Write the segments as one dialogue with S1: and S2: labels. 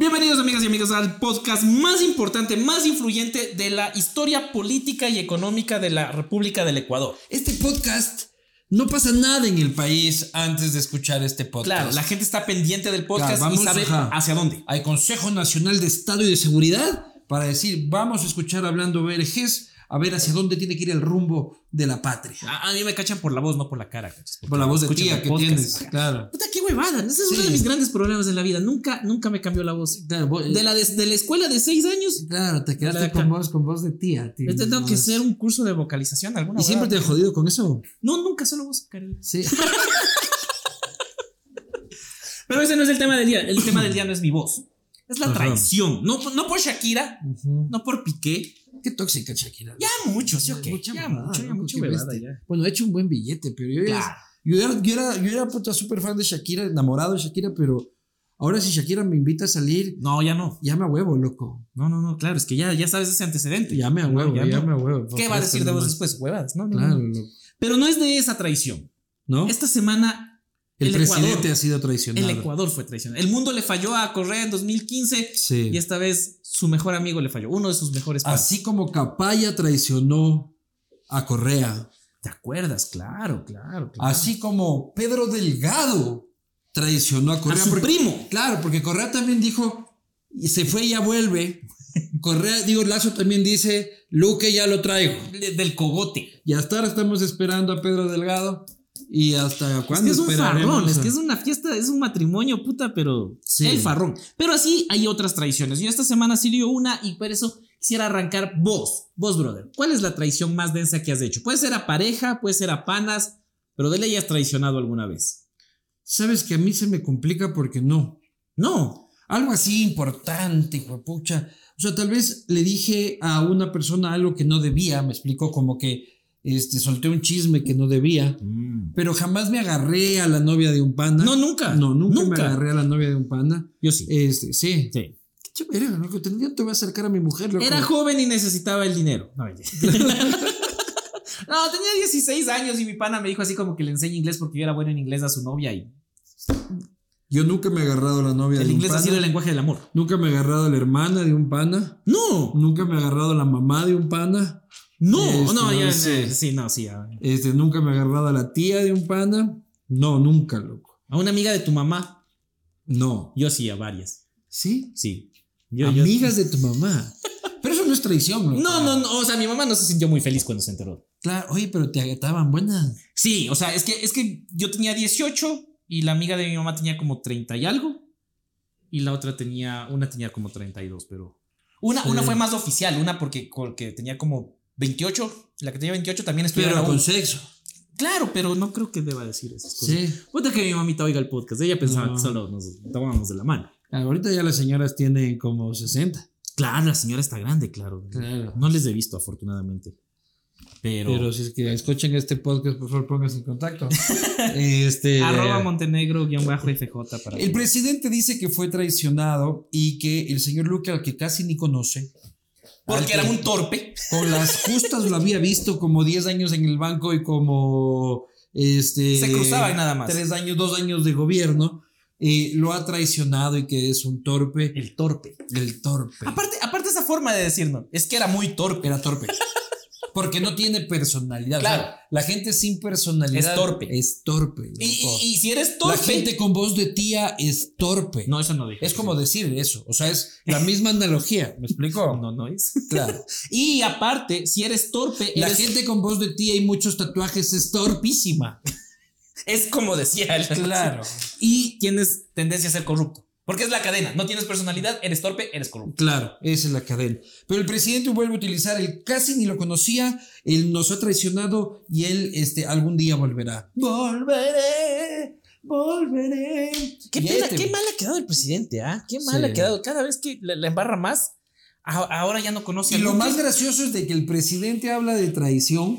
S1: Bienvenidos amigas y amigos al podcast más importante, más influyente de la historia política y económica de la República del Ecuador.
S2: Este podcast no pasa nada en el país antes de escuchar este podcast.
S1: Claro, la gente está pendiente del podcast
S2: Claro,
S1: y
S2: vamos,
S1: sabe
S2: ajá.
S1: hacia dónde.
S2: Hay Consejo Nacional de Estado y de Seguridad para decir, vamos a escuchar hablando verges, a ver hacia dónde tiene que ir el rumbo de la patria.
S1: A, a mí me cachan por la voz, no por la cara. porque
S2: Por la voz de tía que
S1: podcast.
S2: tienes, claro.
S1: Puta, qué huevada. Ese es
S2: Sí.
S1: uno de mis grandes problemas en la vida. Nunca, nunca me cambió la voz.
S2: Claro, vos-
S1: De la, de, de la escuela de seis años,
S2: claro, te quedaste con voz, con voz de tía. tío.
S1: he tenido que hacer un curso de vocalización alguna
S2: ¿Y siempre te he jodido con eso?
S1: No, nunca solo voz, Karel.
S2: Sí.
S1: Pero ese no es el tema del día. El tema del día no es mi voz. Es la traición. No, no por Shakira, no por Piqué.
S2: Qué tóxica Shakira.
S1: Ya mucho, ¿sí o qué?
S2: Mucha
S1: ya
S2: mamada,
S1: mucho, ya mucho ya.
S2: Bueno, he hecho un buen billete, pero yo,
S1: Claro.
S2: era, yo era, yo era, yo era puta súper fan de Shakira, enamorado de Shakira, pero ahora si Shakira me invita a salir,
S1: No, ya no.
S2: ya me huevo, loco.
S1: No, no, no, claro, es que ya, ya sabes ese antecedente.
S2: Ya me huevo,
S1: ya
S2: me huevo.
S1: ¿Qué va a decir de vos después? Huevadas, no, no,
S2: Claro,
S1: no.
S2: loco.
S1: Pero no es de esa traición.
S2: ¿No?
S1: Esta semana
S2: el,
S1: el
S2: presidente
S1: Ecuador-
S2: ha sido traicionado.
S1: el Ecuador fue traicionado. El mundo le falló a Correa en 2015
S2: Sí.
S1: y esta vez su mejor amigo le falló, uno de sus mejores panas.
S2: Así como Capaya traicionó a Correa,
S1: ¿Te acuerdas? Claro, claro. claro.
S2: así como Pedro Delgado traicionó a
S1: a
S2: Correa.
S1: su
S2: porque-
S1: primo.
S2: Claro, porque Correa también dijo, y se fue y ya vuelve. Correa, digo, Lazo también dice, Luque ya lo traigo.
S1: de- del cogote.
S2: Y hasta ahora estamos esperando a Pedro Delgado. ¿Y hasta
S1: Es
S2: cuándo
S1: que es un farrón, es que es una fiesta, es un matrimonio, puta, pero
S2: Sí.
S1: el farrón. Pero así hay otras traiciones. Yo esta semana sí dio una y por eso quisiera arrancar vos, vos, brother. ¿Cuál es la traición más densa que has hecho? Puede ser a pareja, puede ser a panas, pero de ley has traicionado alguna vez.
S2: Sabes que a mí se me complica porque no.
S1: No.
S2: Algo así importante, hijo pucha. O sea, tal vez le dije a una persona algo que no debía, me explicó como que este, solté un chisme que no debía, pero jamás me agarré a la novia de un pana.
S1: No, nunca.
S2: No, nunca,
S1: Nunca.
S2: me agarré a la novia de un pana.
S1: Yo sí.
S2: Este, sí.
S1: Sí.
S2: Qué chévere, loco. Tendría te voy a acercar a mi mujer, loco.
S1: Era joven y necesitaba el dinero. No, tenía 16 años y mi pana me dijo así como que le enseñe inglés porque yo era bueno en inglés a su novia y
S2: Yo nunca me he agarrado a la novia
S1: el
S2: de un
S1: inglés ha
S2: pana.
S1: sido el lenguaje del amor.
S2: Nunca me he agarrado a la hermana de un pana.
S1: No,
S2: Nunca me he agarrado a la mamá de un pana.
S1: No,
S2: Este,
S1: no, ya,
S2: sí.
S1: sí, sí, no, sí.
S2: Este, nunca me he agarrado a la tía de un pana. No, nunca, loco.
S1: a una amiga de tu mamá,
S2: No.
S1: yo sí, a varias.
S2: ¿Sí?
S1: Sí. Yo, yo-
S2: Amigas de tu mamá. Pero eso no es traición, loco.
S1: No, no, no, o sea, mi mamá no se sintió muy feliz cuando se enteró.
S2: Claro, oye, pero te estaban buenas.
S1: Sí, o sea, es que, es que yo tenía 18 y la amiga de mi mamá tenía como 30 y algo. Y la otra tenía, una tenía como 32, pero... Una,
S2: Sí.
S1: una fue más oficial, una porque, porque tenía como 28, la que tenía 28 también estudiaba
S2: Pero
S1: en la U.
S2: con sexo.
S1: Claro, pero no creo que deba decir esas cosas.
S2: Sí.
S1: Puta que mi mamita oiga el podcast, ella pensaba
S2: No.
S1: que solo nos tomábamos de la mano.
S2: Ahorita ya las señoras tienen como 60.
S1: Claro, la señora está grande, claro.
S2: Claro.
S1: No les he visto, afortunadamente. Pero...
S2: Pero si es que escuchen este podcast, por favor, pónganse en contacto. este,
S1: Arroba Montenegro-FJ para...
S2: El presidente dice que fue traicionado y que el señor Luque, al que casi ni conoce,
S1: Porque era un torpe.
S2: con las justas lo había visto como 10 años en el banco y como este
S1: Se cruzaba y nada más.
S2: Tres años, dos años de gobierno, eh, lo ha traicionado y que es un torpe.
S1: El torpe.
S2: El torpe.
S1: Aparte, aparte esa forma de decirnos, es que era muy torpe.
S2: Era torpe. Porque no tiene personalidad.
S1: Claro.
S2: O sea, la gente sin personalidad
S1: Es torpe.
S2: Es torpe.
S1: Y,
S2: loco.
S1: y- y si eres
S2: la
S1: torpe...
S2: gente con voz de tía es torpe.
S1: No, eso no dije.
S2: Es como decir eso. O sea, es la misma analogía. ¿Me explico?
S1: No, no es.
S2: Claro.
S1: Y aparte, si eres torpe,
S2: La
S1: eres-
S2: gente con voz de tía y muchos tatuajes es torpísima.
S1: es como decía él.
S2: Claro.
S1: Y tienes tendencia a ser corrupto. Porque es la cadena. No tienes personalidad, eres torpe, eres corrupto.
S2: Claro, esa es la cadena. Pero el presidente vuelve a utilizar el casi ni lo conocía, él nos ha traicionado y él este, algún día volverá. Volveré, volveré.
S1: Qué, pena,
S2: este-
S1: qué mal ha quedado el presidente, ¿ah? Qué mal
S2: Sí.
S1: ha quedado. Cada vez que la, la embarra más, a- ahora ya no conoce
S2: Y lo más gracioso es de que el presidente habla de traición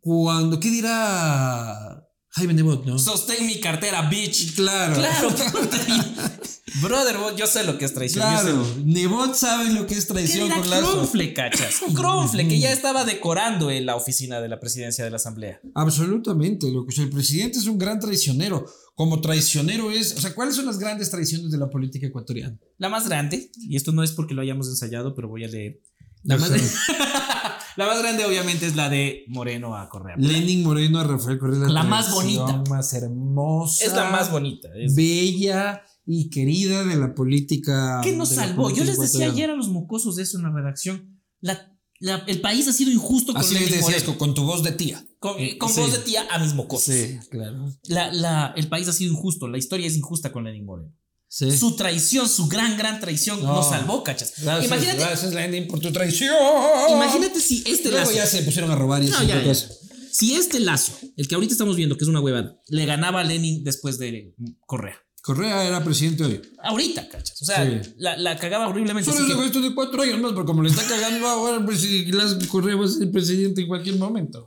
S2: cuando, ¿qué dirá Jaime Nebot, ¿no?
S1: Sostén mi cartera, bitch.
S2: Claro.
S1: Claro, brother, yo sé lo que es traición.
S2: Claro, Nebot sabe lo que es traición con Lazo.
S1: Cronfle, cachas. Cronfle, que ya estaba decorando en la oficina de la presidencia de la asamblea.
S2: Absolutamente, lo que el presidente es un gran traicionero. Como traicionero es, o sea, ¿cuáles son las grandes traiciones de la política ecuatoriana?
S1: La más grande, y esto no es porque lo hayamos ensayado, pero voy a leer. La más,
S2: Ajá.
S1: la más grande, obviamente, es la de Moreno a Correa.
S2: Lenin Moreno a Rafael Correa.
S1: La más bonita.
S2: Más hermosa.
S1: Es la más bonita. es-
S2: Bella y querida de la política.
S1: ¿Qué nos
S2: la
S1: salvó? Yo les decía ayer a los mocosos de eso en la redacción. La, la- el país ha sido injusto con
S2: Así
S1: Lenin
S2: decías,
S1: Moreno.
S2: con, con tu voz de tía.
S1: Con, con
S2: Sí.
S1: voz de tía a mis mocosos.
S2: claro.
S1: La, la- el país ha sido injusto. La historia es injusta con Lenin Moreno.
S2: Sí.
S1: Su traición, su gran, gran traición
S2: No.
S1: nos salvó, cachas.
S2: Gracias,
S1: imagínate,
S2: gracias, Lenin, por tu traición.
S1: imagínate si este
S2: Luego
S1: lazo.
S2: ya se pusieron a robar y
S1: No, ya, ya. Si este lazo, el que ahorita estamos viendo, que es una huevada, le ganaba a Lenin después de Correa.
S2: Correa era presidente hoy.
S1: Ahorita, cachas. O sea,
S2: Sí.
S1: la, la cagaba horriblemente.
S2: Solo es esto de cuatro años más, pero como le está cagando ahora, Correa va a ser presidente en cualquier momento.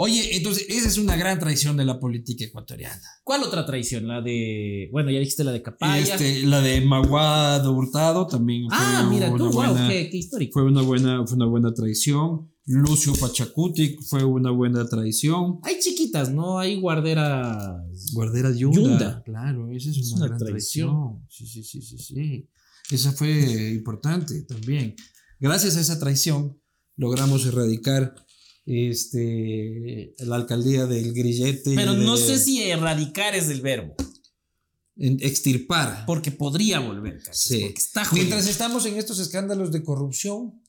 S2: Oye, entonces, esa es una gran traición de la política ecuatoriana.
S1: ¿Cuál otra traición? La de. Bueno, ya dijiste la de Capaya.
S2: este, la de Maguado Hurtado también fue
S1: ah, mira
S2: una
S1: tú, wow,
S2: buena,
S1: qué, qué histórico.
S2: fue una buena, fue una buena traición. Lucio Pachacuti fue una buena traición.
S1: Hay chiquitas, ¿no? Hay guarderas.
S2: Guardera Yunda.
S1: Yunda.
S2: Claro, esa es, una gran
S1: traición.
S2: traición. Sí, sí, sí, sí, sí. Esa fue importante también. Gracias a esa traición logramos erradicar este, la alcaldía del Grillete.
S1: Pero no
S2: de-
S1: sé si erradicar es el verbo.
S2: extirpar.
S1: Porque podría volver, cachas,
S2: Sí.
S1: Porque está.
S2: Mientras estamos en estos escándalos de corrupción,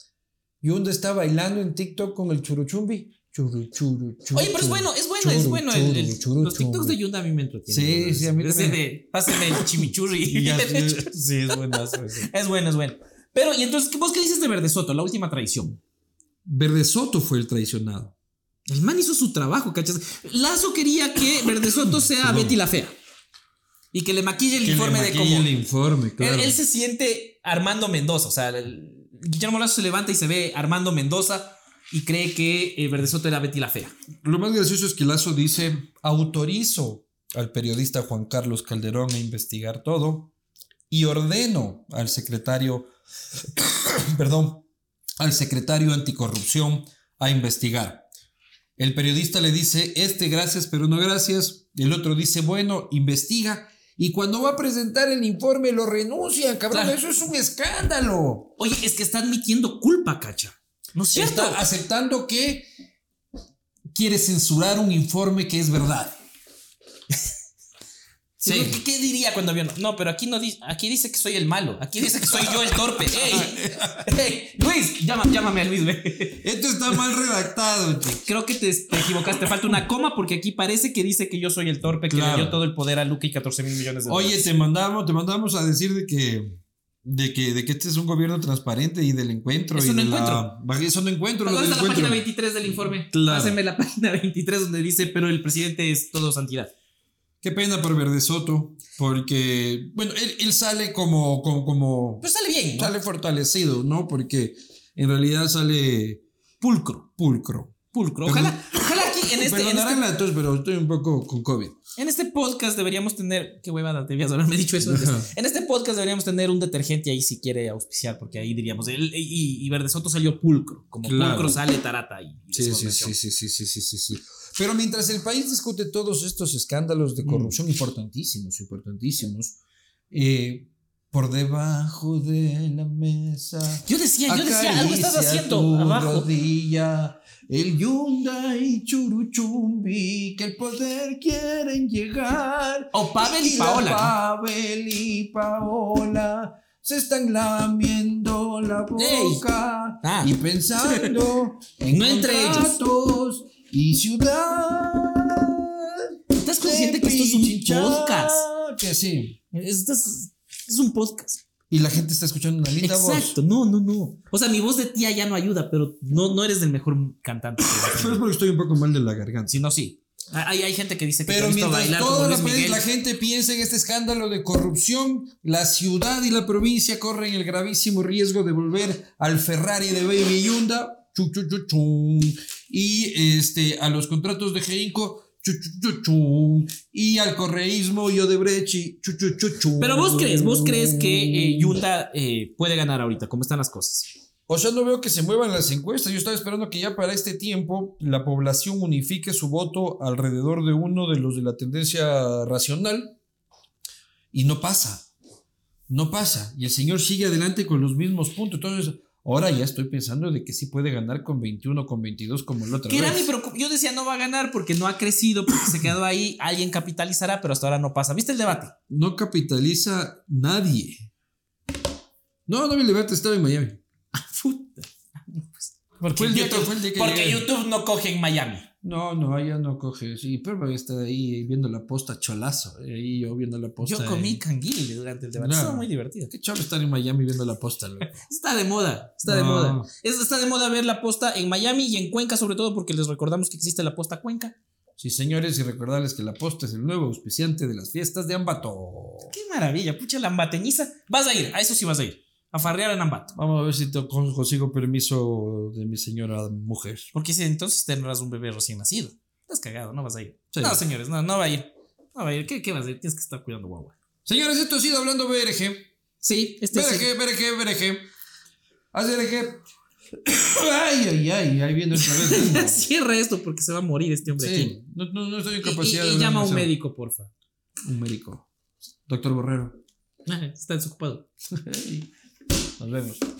S2: Yunda está bailando en TikTok con el churuchumbi. Churu, churu, churu,
S1: Oye, pero es bueno, es bueno, es bueno. el- el- los TikToks de Yunda a mí me entretienen.
S2: Sí, sí, a mí también.
S1: de, pásenme el chimichurri.
S2: Ya- sí, es buenazo ese.
S1: es bueno, es bueno. Pero, y entonces, ¿vos qué dices de Verde Soto? La última traición.
S2: Verde Soto fue el traicionado.
S1: El man hizo su trabajo, ¿cachas? Lazo quería que Verde Soto sea. Betty la Fea. Y que le maquille el
S2: Que le
S1: informe de
S2: maquille
S1: cómo.
S2: el informe, claro.
S1: Él, él se siente Armando Mendoza. O sea, el- Guillermo Lazo se levanta y se ve Armando Mendoza y cree que eh, Verde Soto era Betty la Fea.
S2: Lo más gracioso es que Lazo dice, autorizo al periodista Juan Carlos Calderón a investigar todo y ordeno al secretario, perdón, al secretario anticorrupción a investigar. El periodista le dice, este gracias, pero no gracias. El otro dice, bueno, investiga. Y cuando va a presentar el informe lo renuncian, cabrón.
S1: Claro.
S2: Eso es un escándalo.
S1: Oye, es que está admitiendo culpa, cacha. ¿No es cierto?
S2: Está aceptando que quiere censurar un informe que es verdad.
S1: Sí. ¿Qué, qué diría cuando vio? No, pero aquí no dice, aquí dice que soy el malo, aquí dice que soy yo el torpe. ¡Ey! ¡Ey! Luis, llama- llámame a Luis, ve.
S2: Esto está mal redactado, chico.
S1: Creo que te, te equivocaste, falta una coma porque aquí parece que dice que yo soy el torpe que le dio todo el poder a Luca y 14 mil millones de
S2: Oye,
S1: dólares.
S2: te mandamos, te mandamos a decir de que, de que, de que este es un gobierno transparente y del encuentro.
S1: Eso
S2: y
S1: no
S2: de la- Eso no encuentro.
S1: ¿Dónde está la página
S2: encuentro.
S1: 23 del informe?
S2: Claro.
S1: Pásenme la página 23 donde dice, pero el presidente es todo santidad.
S2: Qué pena por Verde Soto, porque, bueno, él, él sale como, como, como
S1: Pero sale bien, ¿no?
S2: sale fortalecido, ¿no? Porque en realidad sale
S1: pulcro.
S2: pulcro.
S1: Pulcro. Ojalá, en este, en,
S2: Perdonarán
S1: este,
S2: tos, pero estoy un poco con COVID.
S1: en este podcast deberíamos tener. Qué huevada, debías haberme dicho eso antes. En este podcast deberíamos tener un detergente ahí si quiere auspiciar, porque ahí diríamos. él- y, y Verde Soto salió pulcro. Como
S2: Claro.
S1: pulcro sale tarata. Y, y
S2: Sí, sí, sí, sí, sí, sí, sí, sí, sí. Pero mientras el país discute todos estos escándalos de corrupción importantísimos, importantísimos, eh, por debajo de la mesa.
S1: Yo decía, yo decía, algo estás haciendo
S2: tu
S1: abajo.
S2: rodilla, el Hyundai Churuchumbi, que el poder quieren llegar.
S1: O Pavel y
S2: la
S1: Paola.
S2: Pavel y Paola se están lamiendo la boca
S1: Ah.
S2: y pensando en
S1: No entre ellos.
S2: y ciudad.
S1: ¿Estás consciente que esto es un podcast?
S2: Que sí.
S1: Esto es, es un podcast.
S2: Y la gente está escuchando una linda
S1: Exacto,
S2: voz.
S1: no, no, no. O sea, mi voz de tía ya no ayuda, pero no, no eres el mejor cantante.
S2: Pero es porque estoy un poco mal de la garganta.
S1: Si no, sí. Hay, hay gente que dice que
S2: Pero mientras toda la, gente piensa en este escándalo de corrupción, la ciudad y la provincia corren el gravísimo riesgo de volver al Ferrari de Baby Yunda chu, chu, chu, y este, a los contratos de Geinco y al correísmo y Odebrecht y.
S1: Pero vos crees, vos crees que eh, Yunda eh, puede ganar ahorita, ¿cómo están las cosas?
S2: O sea, no veo que se muevan las encuestas. Yo estaba esperando que ya para este tiempo la población unifique su voto alrededor de uno de los de la tendencia racional. Y no pasa. No pasa. Y el señor sigue adelante con los mismos puntos. Entonces, ahora ya estoy pensando de que sí puede ganar con 21, con 22, como el otro.
S1: Que era mi Yo decía no va a ganar porque no ha crecido, porque se quedó ahí, alguien capitalizará, pero hasta ahora no pasa. ¿Viste el debate?
S2: No capitaliza nadie. No, no, el debate estaba en Miami.
S1: Puta. Porque,
S2: Fue el día que-
S1: YouTube,
S2: fue el día que
S1: porque
S2: llegué.
S1: YouTube no coge en Miami.
S2: No, no, allá no coge. Sí, pero está ahí viendo la posta cholazo. Ahí yo viendo la posta.
S1: Yo comí
S2: eh.
S1: canguil durante el debate.
S2: No.
S1: Estuvo muy divertido.
S2: Qué cholo estar en Miami viendo la posta, loco.
S1: Está de moda, está de moda. Es- está de moda ver la posta en Miami y en Cuenca, sobre todo porque les recordamos que existe la posta Cuenca.
S2: Sí, señores, y recordarles que la posta es el nuevo auspiciante de las fiestas de Ambato.
S1: Qué maravilla, pucha, la ambateñiza. Vas a ir, a eso sí vas a ir. A farrear en Ambato.
S2: Vamos a ver si te con- consigo permiso de mi señora mujer.
S1: Porque si entonces tendrás un bebé recién nacido. Estás cagado, no vas a ir.
S2: Sí.
S1: No, señores, no, no va a ir. No va a ir. ¿Qué, qué vas a ir? Tienes que estar cuidando guagua.
S2: Señores, esto ha sido hablando BRG.
S1: Sí, este es.
S2: BRG, BRG, BRG. Haz BRG. Ay, ay, ay, ahí viene otra vez.
S1: Cierra esto porque se va a morir este hombre aquí.
S2: Sí, no, no, no estoy en
S1: Y, y-
S2: capacidad
S1: y
S2: de
S1: llama a un médico, porfa.
S2: Un médico. Doctor Borrero.
S1: Está desocupado.
S2: Nos vemos.